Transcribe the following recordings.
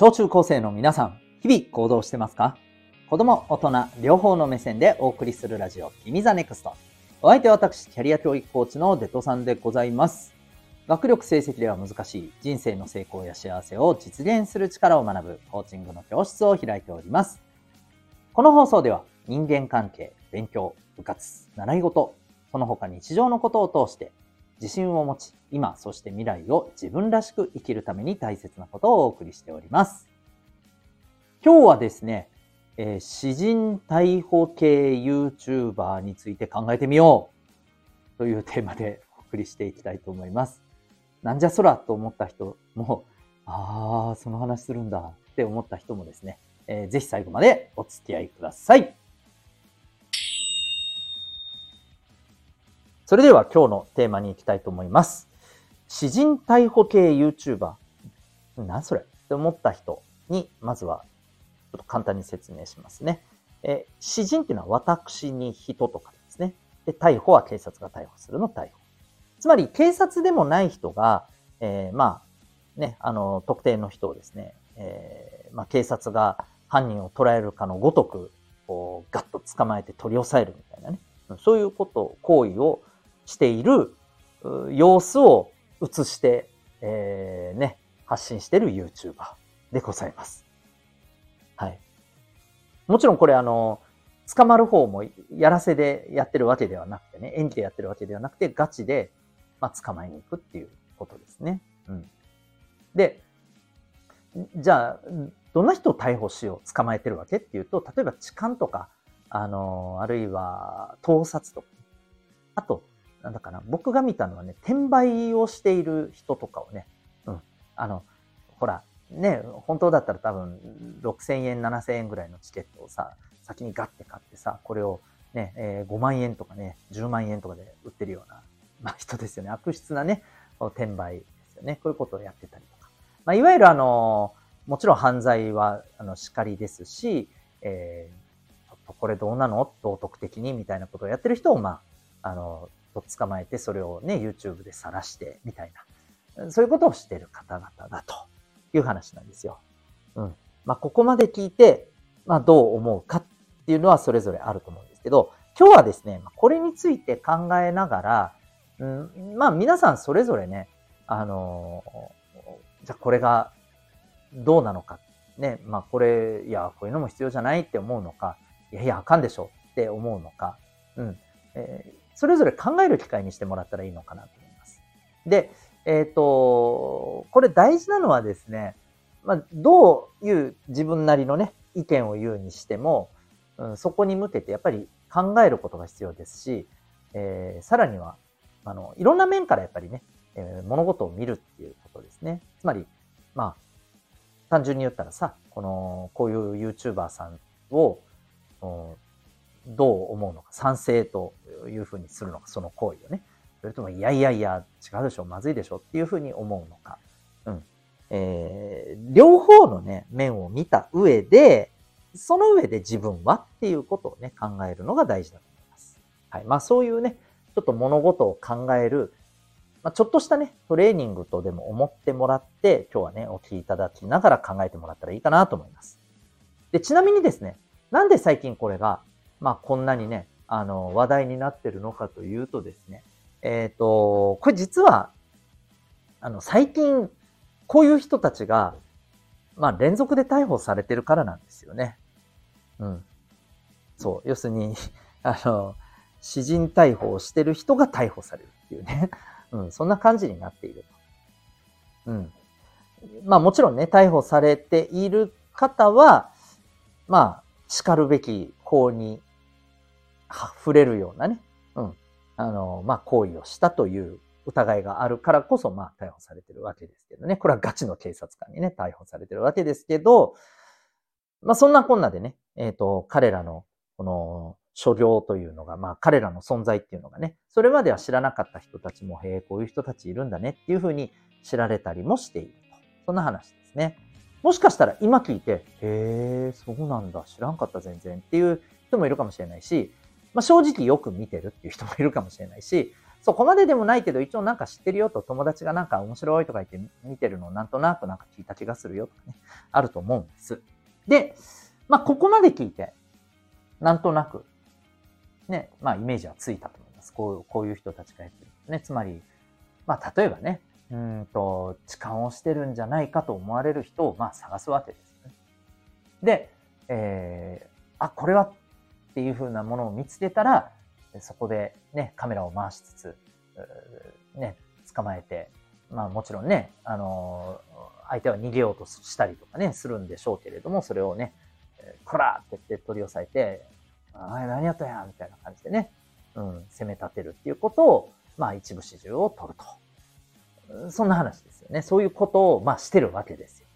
小中高生の皆さん、日々行動してますか？子供、大人、両方の目線でお送りするラジオ、君ザネクスト。お相手は私、キャリア教育コーチのデトさんでございます。学力成績では難しい人生の成功や幸せを実現する力を学ぶコーチングの教室を開いております。この放送では人間関係、勉強、部活、習い事、その他日常のことを通して自信を持ち、今、そして未来を自分らしく生きるために大切なことをお送りしております。今日はですね、えー、詩人逮捕系 YouTuber について考えてみようというテーマでお送りしていきたいと思います。なんじゃそらと思った人も、ああ、その話するんだって思った人もですね、えー、ぜひ最後までお付き合いください。それでは今日のテーマに行きたいと思います。詩人逮捕系 YouTuber。何それ？って思った人に、まずは、ちょっと簡単に説明しますね。え詩人っていうのは私に人とかですね。で、逮捕は警察が逮捕するの逮捕。つまり、警察でもない人が、えー、まあ、ね、あの、特定の人をですね、えー、まあ、警察が犯人を捕らえるかのごとく、こう、ガッと捕まえて取り押さえるみたいなね。そういうこと、行為をしている様子を映して、えー、ね、発信している YouTuber でございます。はい。もちろんこれあの、捕まる方もやらせでやってるわけではなくてね、演技でやってるわけではなくて、ガチで、まあ、捕まえに行くっていうことですね。うん。で、じゃあ、どんな人を逮捕しよう、捕まえてるわけっていうと、例えば痴漢とか、あの、あるいは盗撮とか、あと、なんだかな、僕が見たのはね、転売をしている人とかをね、うん、あの、ほら、ね、本当だったら多分6000円、7000円ぐらいのチケットをさ、先にガッて買ってさ、これをね、えー、5万円とかね、10万円とかで売ってるような、まあ、人ですよね。悪質なね、転売ですよね。こういうことをやってたりとか。まあ、いわゆるあの、もちろん犯罪は、あの、叱りですし、えー、ちょっとこれどうなの？道徳的に？みたいなことをやってる人を、まあ、あの、と捕まえて、それをね、YouTube で晒して、みたいな。そういうことをしている方々だという話なんですよ。うん。まあ、ここまで聞いて、まあ、どう思うかっていうのはそれぞれあると思うんですけど、今日はですね、これについて考えながら、うん、まあ、皆さんそれぞれね、あのじゃあこれがどうなのか。ね、まあ、これ、いや、こういうのも必要じゃないって思うのか、いやいや、あかんでしょって思うのか、うん。えーそれぞれ考える機会にしてもらったらいいのかなと思います。で、えっ、ー、と、これ大事なのはですね、まあ、どういう自分なりのね、意見を言うにしても、うん、そこに向けてやっぱり考えることが必要ですし、えー、さらには、あの、いろんな面からやっぱりね、えー、物事を見るっていうことですね。つまり、まあ、単純に言ったらさ、この、こういう YouTuber さんを、どう思うのか、賛成というふうにするのか、その行為をね。それとも、いやいやいや、違うでしょ、まずいでしょっていうふうに思うのか。うん。えー、両方のね、面を見た上で、その上で自分はっていうことをね、考えるのが大事だと思います。はい。まあそういうね、ちょっと物事を考える、まあ、ちょっとしたね、トレーニングとでも思ってもらって、今日はね、お聞きいただきながら考えてもらったらいいかなと思います。で、ちなみにですね、なんで最近これがまあ、こんなにね、あの、話題になってるのかというとですね、えっ、ー、と、これ実は、あの、最近、こういう人たちが、まあ、連続で逮捕されてるからなんですよね。うん。そう。要するに、あの、詩人逮捕をしてる人が逮捕されるっていうね。うん。そんな感じになっている。うん。まあもちろんね、逮捕されている方は、まあ、叱るべき法に触れるようなね、うん、あの、まあ、行為をしたという疑いがあるからこそ、まあ、逮捕されてるわけですけどね。これはガチの警察官にね、逮捕されてるわけですけど、まあ、そんなこんなでね、えっ、ー、と、彼らの、この、所領というのが、まあ、彼らの存在っていうのがね、それまでは知らなかった人たちも、へえ、こういう人たちいるんだねっていうふうに知られたりもしていると。そんな話ですね。もしかしたら今聞いて、へえ、そうなんだ、知らんかった全然っていう人もいるかもしれないし、まあ、正直よく見てるっていう人もいるかもしれないし、そこまででもないけど、一応なんか知ってるよと、友達がなんか面白いとか言って見てるのをなんとなくなんか聞いた気がするよとかね、あると思うんです。で、まあ、ここまで聞いて、なんとなく、ね、まあ、イメージはついたと思います。こうこういう人たちがやってる。ね、つまり、まあ、例えばね、うんと、痴漢をしてるんじゃないかと思われる人を、まあ、探すわけですね。で、えー、あ、これはっていうふうなものを見つけたら、そこでね、カメラを回しつつ、ね、捕まえて、まあもちろんね、あの相手は逃げようとしたりとかね、するんでしょうけれども、それをね、こらって言って取り押さえて、ああ、何やったやんみたいな感じでね、うん、攻め立てるっていうことを、まあ一部始終を取ると。そんな話ですよね。そういうことを、まあしてるわけですよ。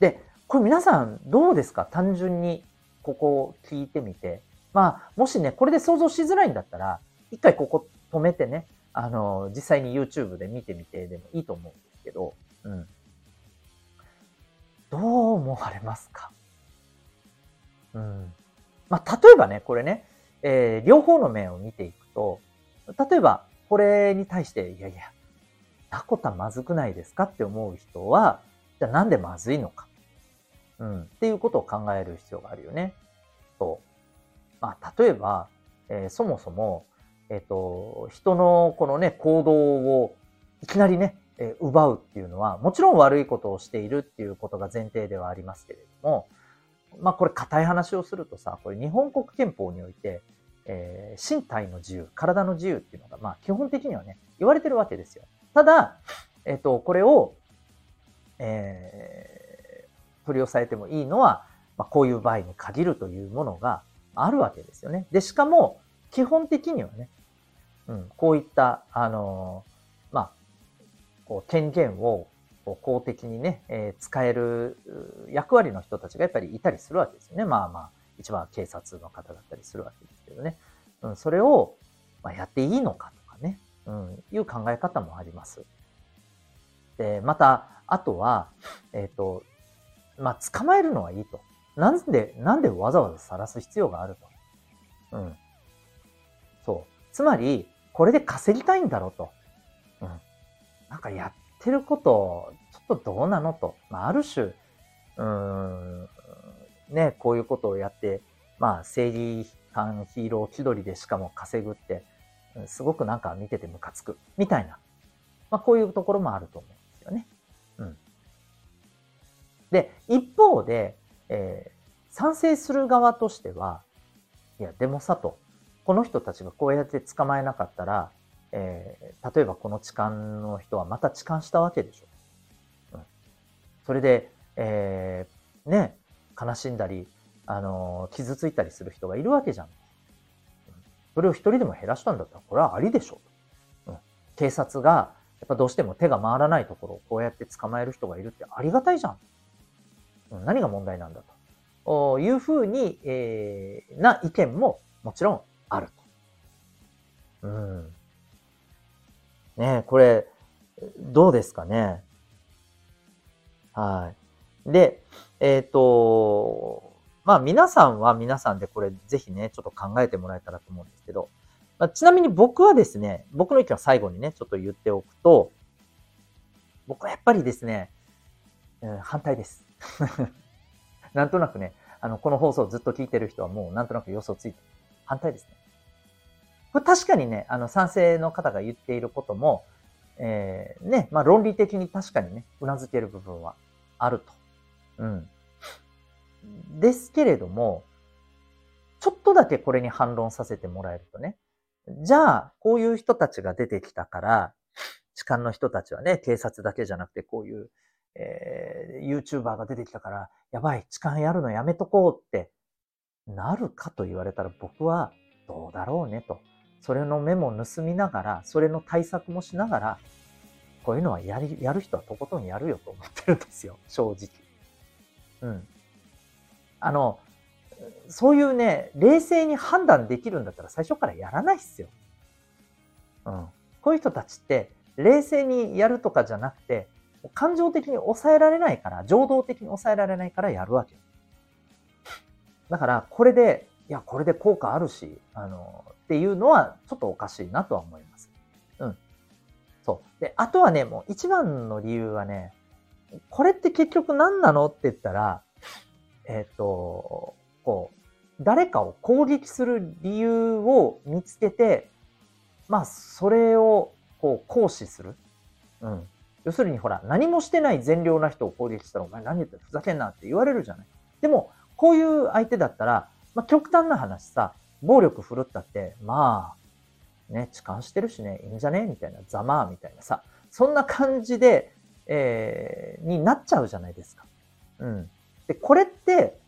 で、これ皆さんどうですか？単純にここを聞いてみて。まあ、もしね、これで想像しづらいんだったら、一回ここ止めてね、あの、実際に YouTube で見てみてでもいいと思うんですけど、うん。どう思われますか？うん。まあ、例えばね、これね、えー、両方の面を見ていくと、例えば、これに対して、いやいや、タコタまずくないですか？って思う人は、じゃあなんでまずいのか？うん。っていうことを考える必要があるよね。と。まあ、例えば、えー、そもそも、えっ、ー、と、人のこのね、行動をいきなりね、えー、奪うっていうのは、もちろん悪いことをしているっていうことが前提ではありますけれども、まあこれ硬い話をするとさ、これ日本国憲法において、えー、身体の自由、体の自由っていうのが、まあ基本的にはね、言われてるわけですよ。ただ、えっ、と、これを、えー、取り押さえてもいいのは、まあ、こういう場合に限るというものがあるわけですよね。で、しかも、基本的にはね、うん、こういった、あのー、まあ、こう、権限を公的にね、えー、使える役割の人たちがやっぱりいたりするわけですよね。まあまあ、一番警察の方だったりするわけですけどね。うん、それを、まあ、やっていいのかとかね、うん、いう考え方もあります。で、また、あとは、えっ、ー、と、まあ、捕まえるのはいいと。なんで、なんでわざわざ晒す必要があると。うん。そう。つまり、これで稼ぎたいんだろうと。うん。なんかやってること、ちょっとどうなのと。まあ、ある種、うーん、ね、こういうことをやって、まあ、正義感ヒーロー気取りでしかも稼ぐって、すごくなんか見ててムカつく。みたいな。まあ、こういうところもあると思うんですよね。で、一方で、えー、賛成する側としては、いや、でもさと、この人たちがこうやって捕まえなかったら、えー、例えばこの痴漢の人はまた痴漢したわけでしょ。うん、それで、えー、ね、悲しんだり、あのー、傷ついたりする人がいるわけじゃん。うんそれを一人でも減らしたんだったら、これはありでしょう。うん、警察が、やっぱどうしても手が回らないところをこうやって捕まえる人がいるってありがたいじゃん。何が問題なんだというふうに、えー、な意見ももちろんあると。うん。ねこれ、どうですかね。はい。で、えっ、ー、と、まあ皆さんは皆さんでこれぜひね、ちょっと考えてもらえたらと思うんですけど、まあ、ちなみに僕はですね、僕の意見は最後にね、ちょっと言っておくと、僕はやっぱりですね、うん、反対です。なんとなくね、あの、この放送をずっと聞いてる人はもうなんとなく予想ついて、反対ですね。これ確かにね、あの、賛成の方が言っていることも、えー、ね、まあ論理的に確かにね、頷ける部分はあると。うん。ですけれども、ちょっとだけこれに反論させてもらえるとね、じゃあ、こういう人たちが出てきたから、痴漢の人たちはね、警察だけじゃなくて、こういう、えー、YouTuber が出てきたから、やばい、痴漢やるのやめとこうってなるかと言われたら僕はどうだろうねと。それのメモ盗みながら、それの対策もしながら、こういうのはやり、やる人はとことんやるよと思ってるんですよ。正直。うん。あの、そういうね、冷静に判断できるんだったら最初からやらないっすよ。うん。こういう人たちって、冷静にやるとかじゃなくて、感情的に抑えられないから、情動的に抑えられないからやるわけ。だから、これで、いや、これで効果あるし、あの、っていうのはちょっとおかしいなとは思います。うん。そう。で、あとはね、もう一番の理由はね、これって結局何なのって言ったら、えっ、ー、と、こう、誰かを攻撃する理由を見つけて、まあ、それを、こう、行使する。うん。要するにほら、何もしてない善良な人を攻撃したら、お前何言ってふざけんなって言われるじゃない。でも、こういう相手だったら、まあ、極端な話さ、暴力振るったって、まあ、ね、痴漢してるしね、いいんじゃねみたいな、ざまあみたいなさ、そんな感じで、えー、になっちゃうじゃないですか。うん。で、これって、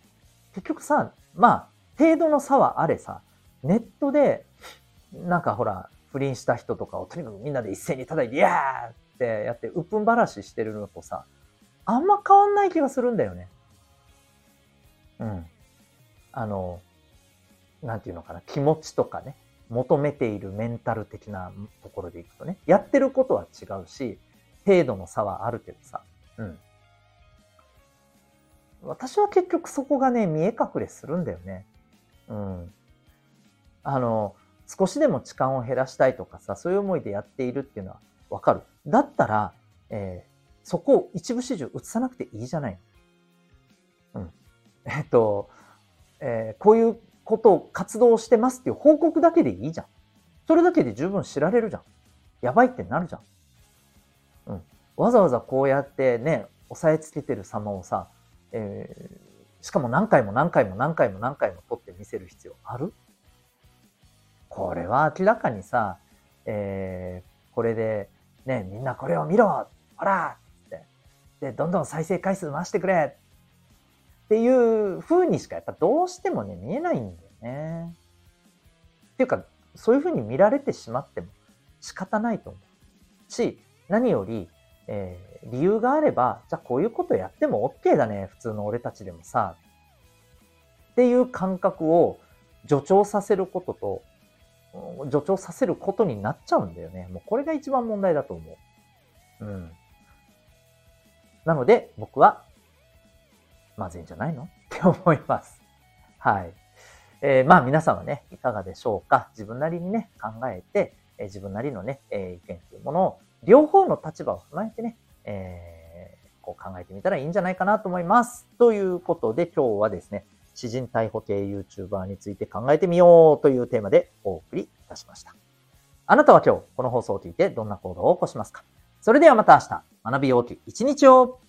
結局さ、まあ、程度の差はあれさ、ネットで、なんかほら、不倫した人とかをとにかくみんなで一斉に叩いて、いやーってやって、うっぷんばらししてるのとさ、あんま変わんない気がするんだよね。うん。あの、なんていうのかな、気持ちとかね、求めているメンタル的なところでいくとね、やってることは違うし、程度の差はあるけどさ、うん。私は結局そこがね、見え隠れするんだよね。うん。あの、少しでも痴漢を減らしたいとかさ、そういう思いでやっているっていうのはわかる。だったら、えー、そこを一部始終移さなくていいじゃない。うん。えっと、えー、こういうことを活動してますっていう報告だけでいいじゃん。それだけで十分知られるじゃん。やばいってなるじゃん。うん。わざわざこうやってね、押さえつけてる様をさ、えー、しかも何回も何回も何回も何回も撮って見せる必要ある？これは明らかにさ、えー、これで、ね、みんなこれを見ろほらって。で、どんどん再生回数回してくれっていう風にしかやっぱどうしてもね、見えないんだよね。っていうか、そういう風に見られてしまっても仕方ないと思う。し、何より、えー、理由があれば、じゃあこういうことやっても OK だね、普通の俺たちでもさ。っていう感覚を助長させることと、助長させることになっちゃうんだよね。もうこれが一番問題だと思う。うん。なので、僕は、まずいんじゃないの？って思います。はい。えー、まあ皆さんはね、いかがでしょうか？自分なりにね、考えて、えー、自分なりのね、えー、意見というものを、両方の立場を踏まえてね、えー、こう考えてみたらいいんじゃないかなと思います。ということで今日はですね、詩人逮捕系 YouTuber について考えてみようというテーマでお送りいたしました。あなたは今日この放送を聞いてどんな行動を起こしますか？それではまた明日、学び大きい一日を。